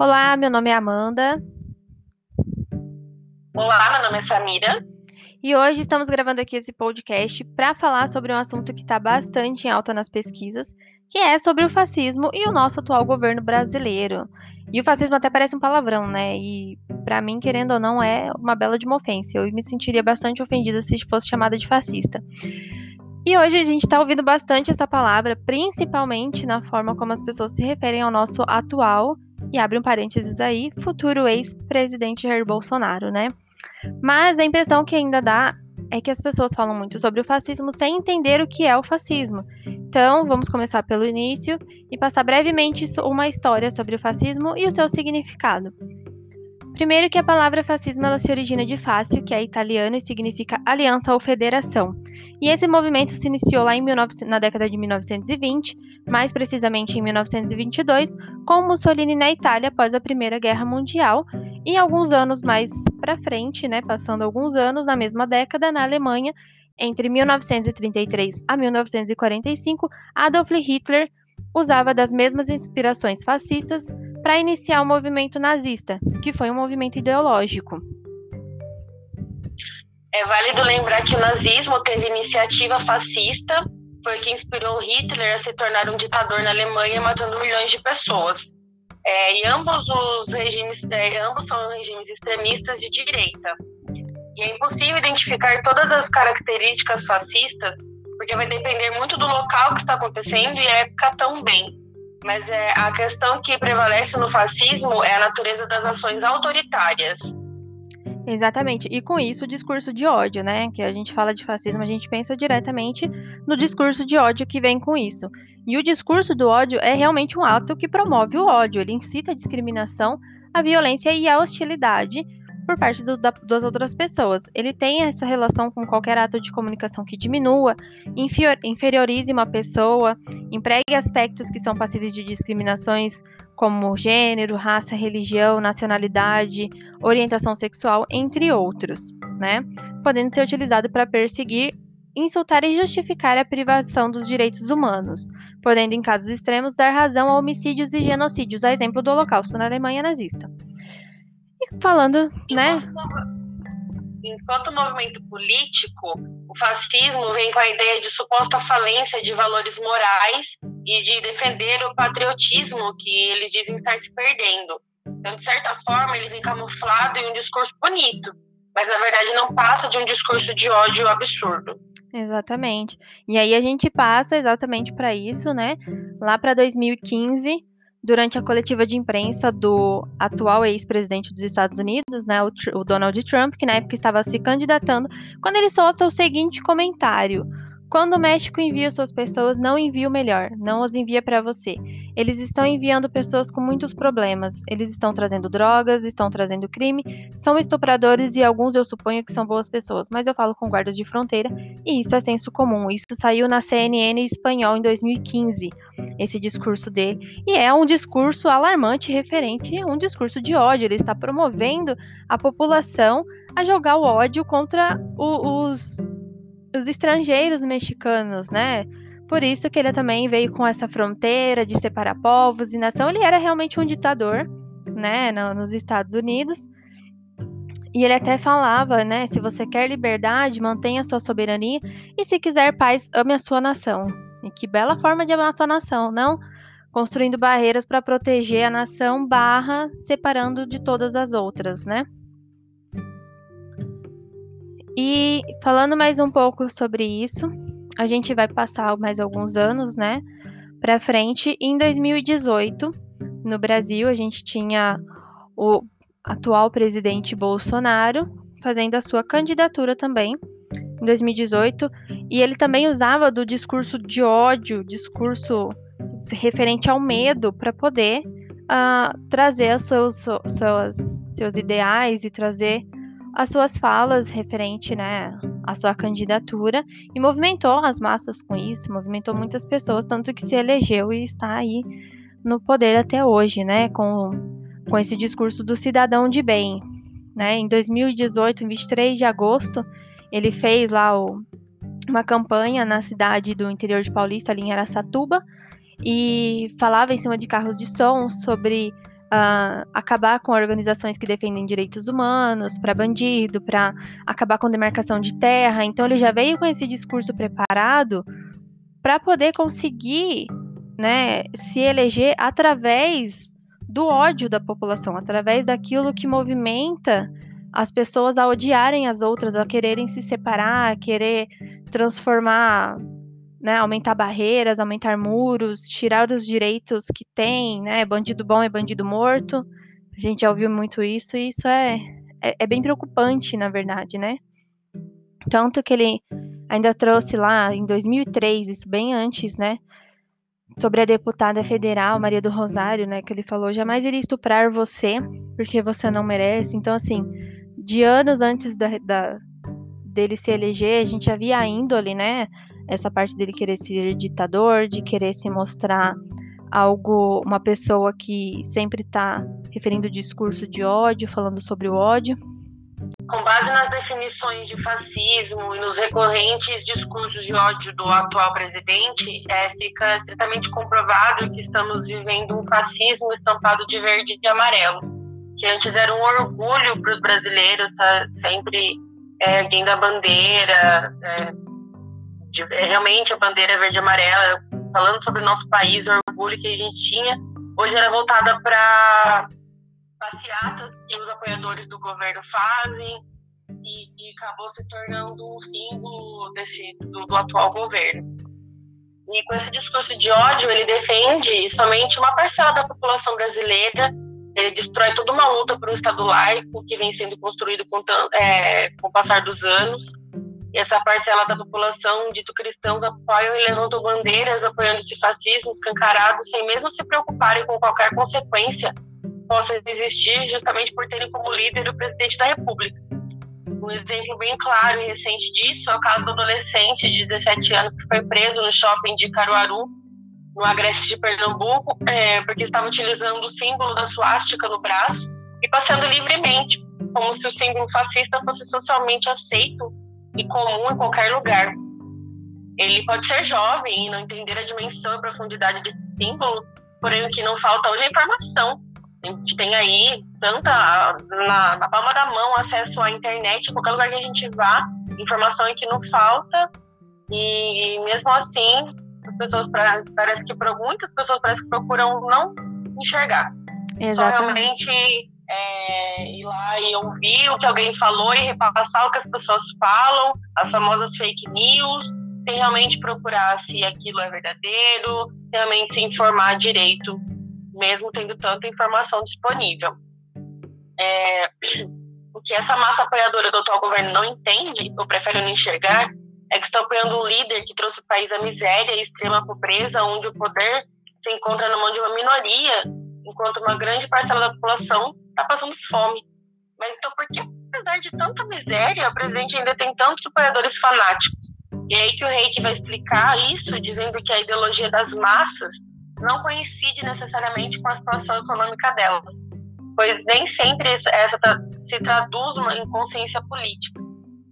Olá, meu nome é Amanda. Olá, meu nome é Samira. E hoje estamos gravando aqui esse podcast para falar sobre um assunto que está bastante em alta nas pesquisas, que é sobre o fascismo e o nosso atual governo brasileiro. E o fascismo até parece um palavrão, né? E para mim, querendo ou não, é uma bela de uma ofensa. Eu me sentiria bastante ofendida se fosse chamada de fascista. E hoje a gente está ouvindo bastante essa palavra, principalmente na forma como as pessoas se referem ao nosso atual, e abre um parênteses aí, futuro ex-presidente Jair Bolsonaro, né? Mas a impressão que ainda dá é que as pessoas falam muito sobre o fascismo sem entender o que é o fascismo. Então, vamos começar pelo início e passar brevemente uma história sobre o fascismo e o seu significado. Primeiro que a palavra fascismo ela se origina de fácil, que é italiano e significa aliança ou federação. E esse movimento se iniciou lá 19... na década de 1920, mais precisamente em 1922, com Mussolini na Itália após a Primeira Guerra Mundial, e alguns anos mais para frente, né, passando alguns anos na mesma década na Alemanha, entre 1933 a 1945, Adolf Hitler usava das mesmas inspirações fascistas para iniciar o movimento nazista, que foi um movimento ideológico. É válido lembrar que o nazismo teve iniciativa fascista, foi que inspirou Hitler a se tornar um ditador na Alemanha, matando milhões de pessoas. É, e ambos os regimes, é, ambos são regimes extremistas de direita. E é impossível identificar todas as características fascistas, porque vai depender muito do local que está acontecendo e a época também. Mas é, a questão que prevalece no fascismo é a natureza das ações autoritárias. Exatamente. E com isso, o discurso de ódio, né? Que a gente fala de fascismo, a gente pensa diretamente no discurso de ódio que vem com isso. E o discurso do ódio é realmente um ato que promove o ódio, ele incita a discriminação, a violência e a hostilidade por parte do, da, das outras pessoas. Ele tem essa relação com qualquer ato de comunicação que diminua, inferior, inferiorize uma pessoa, empregue aspectos que são passíveis de discriminações como gênero, raça, religião, nacionalidade, orientação sexual, entre outros, né? Podendo ser utilizado para perseguir, insultar e justificar a privação dos direitos humanos, podendo, em casos extremos, dar razão a homicídios e genocídios, a exemplo do Holocausto na Alemanha nazista. E falando, né? Enquanto movimento político, o fascismo vem com a ideia de suposta falência de valores morais e de defender o patriotismo que eles dizem estar se perdendo. Então, de certa forma, ele vem camuflado em um discurso bonito, mas na verdade não passa de um discurso de ódio absurdo. Exatamente. E aí a gente passa exatamente para isso, né? Lá para 2015, durante a coletiva de imprensa do atual ex-presidente dos Estados Unidos, né, o, o Donald Trump, que na época estava se candidatando, quando ele solta o seguinte comentário: quando o México envia suas pessoas, não envia o melhor, não os envia para você. Eles estão enviando pessoas com muitos problemas. Eles estão trazendo drogas, estão trazendo crime, são estupradores e alguns eu suponho que são boas pessoas, mas eu falo com guardas de fronteira e isso é senso comum. Isso saiu na CNN espanhol em 2015, esse discurso dele. E é um discurso alarmante referente a um discurso de ódio. Ele está promovendo a população a jogar o ódio contra o, os os estrangeiros mexicanos, né? Por isso que ele também veio com essa fronteira de separar povos e nação. Ele era realmente um ditador, né, no, nos Estados Unidos. E ele até falava, né, se você quer liberdade, mantenha sua soberania e se quiser paz, ame a sua nação. E que bela forma de amar a sua nação, não construindo barreiras para proteger a nação barra separando de todas as outras, né? E falando mais um pouco sobre isso, a gente vai passar mais alguns anos, né, para frente. Em 2018, no Brasil, a gente tinha o atual presidente Bolsonaro fazendo a sua candidatura também em 2018, e ele também usava do discurso de ódio, discurso referente ao medo, para poder uh, trazer seus, seus, seus ideais e trazer as suas falas referente, né, à sua candidatura e movimentou as massas com isso, movimentou muitas pessoas, tanto que se elegeu e está aí no poder até hoje, né, com, com esse discurso do cidadão de bem, né? Em 2018, em 23 de agosto, ele fez lá o, uma campanha na cidade do interior de Paulista, ali em Aracatuba, e falava em cima de carros de som sobre uh, acabar com organizações que defendem direitos humanos, para bandido, para acabar com demarcação de terra. Então ele já veio com esse discurso preparado para poder conseguir, né, se eleger através do ódio da população, através daquilo que movimenta as pessoas a odiarem as outras, a quererem se separar, a querer transformar né, aumentar barreiras, aumentar muros, tirar os direitos que tem, né, bandido bom é bandido morto. A gente já ouviu muito isso e isso é, é, é bem preocupante, na verdade, né? Tanto que ele ainda trouxe lá em 2003, isso bem antes, né, sobre a deputada federal Maria do Rosário, né, que ele falou jamais iria estuprar você porque você não merece. Então, assim, de anos antes da, da dele se eleger, a gente já via a índole, né, essa parte dele querer ser ditador, de querer se mostrar algo, uma pessoa que sempre está referindo discurso de ódio, falando sobre o ódio. Com base nas definições de fascismo e nos recorrentes discursos de ódio do atual presidente, é, fica estritamente comprovado que estamos vivendo um fascismo estampado de verde e amarelo, que antes era um orgulho para os brasileiros, tá sempre é, erguendo a bandeira, é, de, é, realmente a bandeira verde e amarela, falando sobre o nosso país, o orgulho que a gente tinha, hoje era voltada para passeata que os apoiadores do governo fazem e, e acabou se tornando um símbolo desse, do, do atual governo. E com esse discurso de ódio, ele defende somente uma parcela da população brasileira, ele destrói toda uma luta para o Estado laico que vem sendo construído com, é, com o passar dos anos essa parcela da população dito cristãos apoiam e levantam bandeiras apoiando esse fascismo escancarado sem mesmo se preocuparem com qualquer consequência possa existir justamente por terem como líder o presidente da república. Um exemplo bem claro e recente disso é o caso do adolescente de 17 anos que foi preso no shopping de Caruaru, no Agreste de Pernambuco, é, porque estava utilizando o símbolo da suástica no braço e passando livremente, como se o símbolo fascista fosse socialmente aceito e comum em qualquer lugar. Ele pode ser jovem e não entender a dimensão e profundidade desse símbolo, porém o que não falta hoje é informação. A gente tem aí tanta na, na palma da mão acesso à internet, em qualquer lugar que a gente vá, informação é que não falta e mesmo assim as pessoas parece que muitas pessoas parece que procuram não enxergar. Exatamente. Só realmente é, ir lá e ouvir o que alguém falou e repassar o que as pessoas falam, as famosas fake news, sem realmente procurar se aquilo é verdadeiro, realmente se informar direito, mesmo tendo tanta informação disponível. É, o que essa massa apoiadora do atual governo não entende, ou prefere não enxergar, é que estão apoiando um líder que trouxe o país à miséria e extrema pobreza, onde o poder se encontra na mão de uma minoria, enquanto uma grande parcela da população está passando fome. Mas então por que, apesar de tanta miséria, o presidente ainda tem tantos apoiadores fanáticos? E é aí que o Reiki vai explicar isso, dizendo que a ideologia das massas não coincide necessariamente com a situação econômica delas, pois nem sempre essa se traduz em consciência política.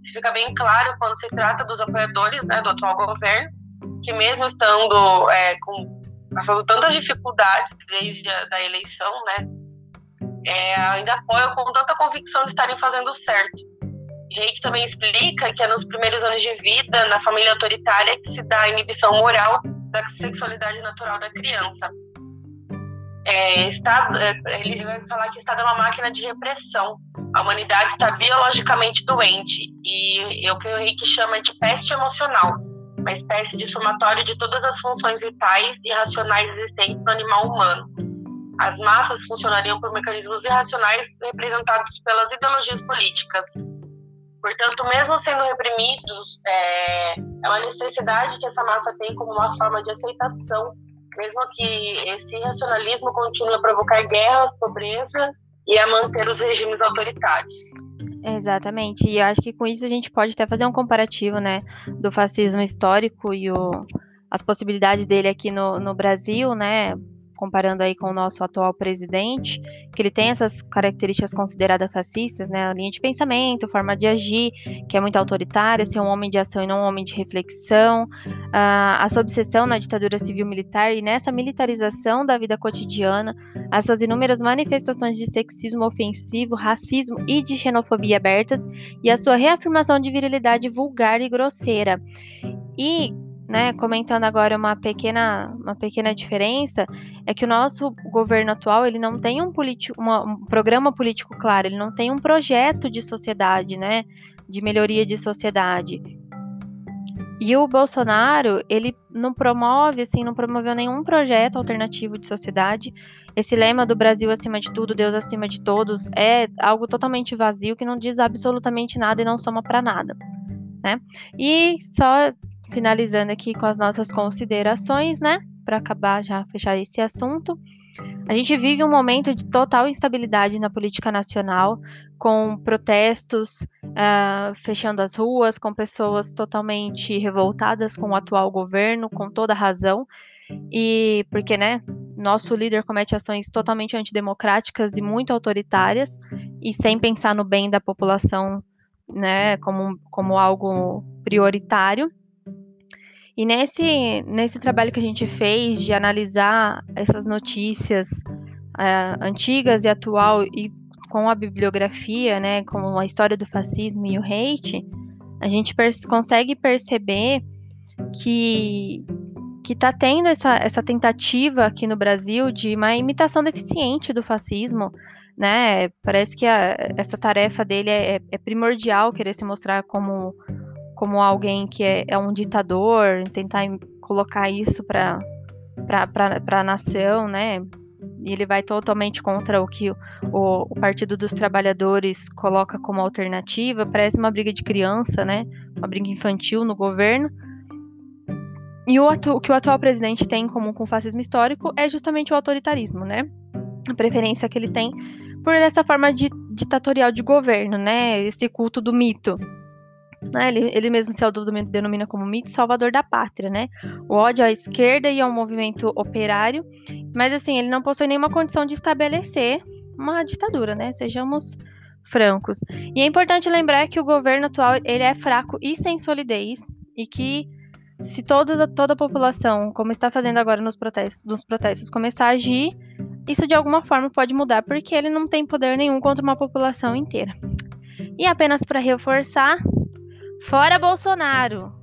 Isso fica bem claro quando se trata dos apoiadores né, do atual governo, que mesmo estando é, com, passando tantas dificuldades desde a da eleição, né, é, ainda apoiam com tanta convicção de estarem fazendo certo. Reiki também explica que é nos primeiros anos de vida, na família autoritária, que se dá a inibição moral da sexualidade natural da criança. É, está, é, ele vai falar que está numa máquina de repressão. A humanidade está biologicamente doente e é o que o Reiki chama de peste emocional, uma espécie de somatório de todas as funções vitais e racionais existentes no animal humano as massas funcionariam por mecanismos irracionais representados pelas ideologias políticas. Portanto, mesmo sendo reprimidos, é, é uma necessidade que essa massa tem como uma forma de aceitação, mesmo que esse racionalismo continue a provocar guerras, pobreza e a manter os regimes autoritários. Exatamente. E eu acho que com isso a gente pode até fazer um comparativo, né, do fascismo histórico e o, as possibilidades dele aqui no, no Brasil, né, comparando aí com o nosso atual presidente, que ele tem essas características consideradas fascistas, né? A linha de pensamento, forma de agir, que é muito autoritária, ser um homem de ação e não um homem de reflexão, a, a sua obsessão na ditadura civil-militar e nessa militarização da vida cotidiana, as suas inúmeras manifestações de sexismo ofensivo, racismo e de xenofobia abertas, e a sua reafirmação de virilidade vulgar e grosseira. E né, comentando agora uma pequena, uma pequena diferença, é que o nosso governo atual ele não tem um, uma, um programa político claro, ele não tem um projeto de sociedade, né, de melhoria de sociedade. E o Bolsonaro, ele não promove, assim, não promoveu nenhum projeto alternativo de sociedade. Esse lema do Brasil acima de tudo, Deus acima de todos, é algo totalmente vazio que não diz absolutamente nada e não soma para nada, né? E só finalizando aqui com as nossas considerações, né? Para acabar já fechar esse assunto. A gente vive um momento de total instabilidade na política nacional, com protestos uh, fechando as ruas, com pessoas totalmente revoltadas com o atual governo, com toda razão, e porque, né, nosso líder comete ações totalmente antidemocráticas e muito autoritárias, e sem pensar no bem da população, né, como, como algo prioritário. E nesse, nesse trabalho que a gente fez de analisar essas notícias uh, antigas e atual e com a bibliografia, né, como a história do fascismo e o hate, a gente consegue perceber que que está tendo essa, essa tentativa aqui no Brasil de uma imitação deficiente do fascismo, né? Parece que a, essa tarefa dele é, é primordial querer se mostrar como como alguém que é, é um ditador, tentar colocar isso para a nação, né? E ele vai totalmente contra o que o, o, Partido dos Trabalhadores coloca como alternativa. Parece uma briga de criança, né? Uma briga infantil no governo. E o, o que o atual presidente tem em comum com o fascismo histórico é justamente o autoritarismo, né? A preferência que ele tem por essa forma de, ditatorial de governo, né? Esse culto do mito. Né? Ele, ele mesmo se autodenomina como mito salvador da pátria, né? O ódio à esquerda e ao movimento operário, mas assim, ele não possui nenhuma condição de estabelecer uma ditadura, né? Sejamos francos. E é importante lembrar que o governo atual ele é fraco e sem solidez e que se toda, toda a população, como está fazendo agora nos protestos, nos protestos, começar a agir, isso de alguma forma pode mudar, porque ele não tem poder nenhum contra uma população inteira. E apenas para reforçar, Fora Bolsonaro!